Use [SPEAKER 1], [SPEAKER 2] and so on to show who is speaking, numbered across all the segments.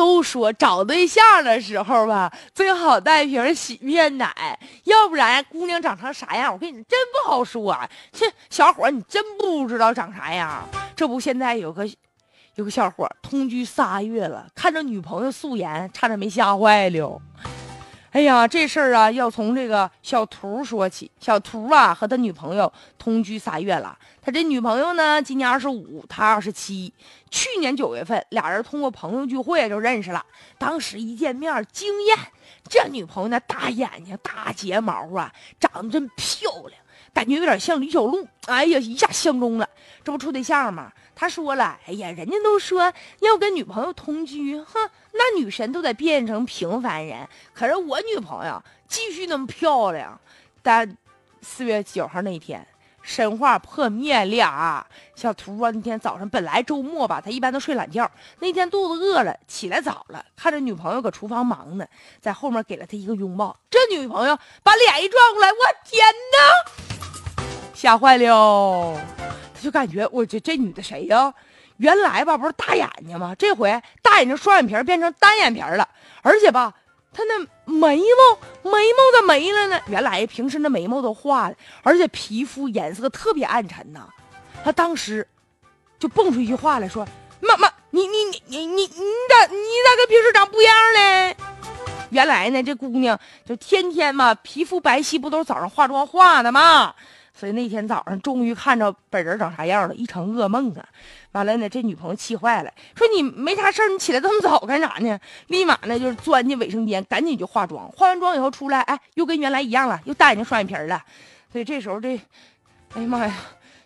[SPEAKER 1] 都说找对象的时候吧，最好带瓶洗面奶，要不然姑娘长成啥样，我跟你真不好说。这小伙你真不知道长啥样。这不，现在有个有个小伙同居仨月了，看着女朋友素颜，差点没吓坏了。哎呀，这事儿啊，要从这个小图说起。小图啊，和他女朋友同居仨月了。他这女朋友呢，今年二十五，他二十七。去年九月份，俩人通过朋友聚会就认识了。当时一见面惊艳，这女朋友那大眼睛、大睫毛啊，长得真漂亮，感觉有点像李小璐。哎呀，一下相中了。这不处对象吗？他说了，哎呀，人家都说要跟女朋友同居，哼，那女神都得变成平凡人。可是我女朋友继续那么漂亮。但四月九号那天，神话破灭了。小图啊，那天早上本来周末吧，他一般都睡懒觉。那天肚子饿了，起来早了，看着女朋友搁厨房忙呢，在后面给了他一个拥抱。这女朋友把脸一转过来，我天哪，吓坏了。就感觉我这这女的谁呀？原来吧不是大眼睛吗？这回大眼睛双眼皮变成单眼皮了，而且吧，她那眉毛眉毛咋没了呢？原来平时那眉毛都画的，而且皮肤颜色特别暗沉呐。她当时就蹦出一句话来说：“妈妈，你你你你你你咋你咋跟平时长不一样嘞？”原来呢，这姑娘就天天嘛，皮肤白皙不都是早上化妆化的吗？所以那天早上终于看着本人长啥样了，一场噩梦啊！完了呢，这女朋友气坏了，说你没啥事儿，你起来这么早干啥呢？立马呢就是钻进卫生间，赶紧就化妆。化完妆以后出来，哎，又跟原来一样了，又大眼睛双眼皮了。所以这时候这，哎呀妈呀，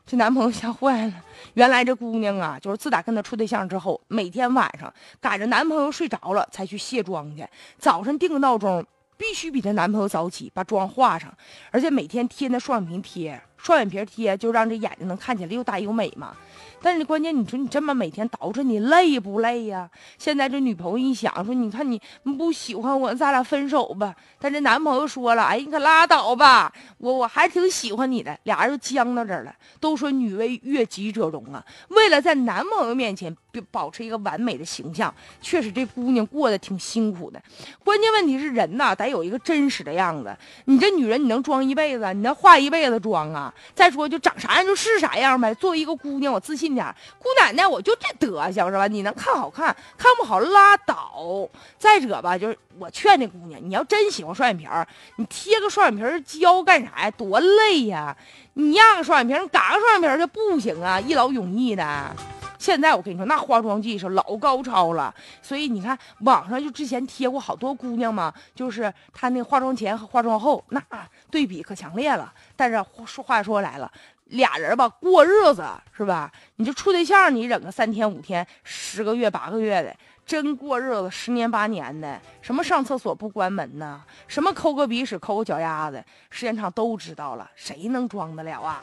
[SPEAKER 1] 这男朋友吓坏了。原来这姑娘啊，就是自打跟他处对象之后，每天晚上赶着男朋友睡着了才去卸妆去，早上定个闹钟。必须比她男朋友早起，把妆化上，而且每天贴那双眼皮贴，双眼皮贴就让这眼睛能看起来又大又美嘛。但是关键，你说你这么每天捯饬，你累不累呀？现在这女朋友一想说，你看你不喜欢我，咱俩分手吧。但这男朋友说了，哎，你可拉倒吧，我我还挺喜欢你的。俩人就僵到这儿了。都说女为悦己者容啊，为了在男朋友面前保持一个完美的形象，确实这姑娘过得挺辛苦的。关键问题是人呐，得有一个真实的样子。你这女人，你能装一辈子？你能化一辈子妆啊？再说，就长啥样就是啥样呗。作为一个姑娘，我自信。点姑奶奶，我就这德行是吧？你能看好看，看不好拉倒。再者吧，就是我劝这姑娘，你要真喜欢双眼皮儿，你贴个双眼皮儿胶干啥呀？多累呀！你压个双眼皮儿，嘎个双眼皮儿就不行啊，一劳永逸的。现在我跟你说，那化妆技术老高超了，所以你看网上就之前贴过好多姑娘嘛，就是她那化妆前和化妆后那对比可强烈了。但是说话说来了。俩人吧过日子是吧？你就处对象，你忍个三天五天、十个月八个月的，真过日子十年八年的，什么上厕所不关门呢？什么抠个鼻屎、抠个脚丫子，时间长都知道了，谁能装得了啊？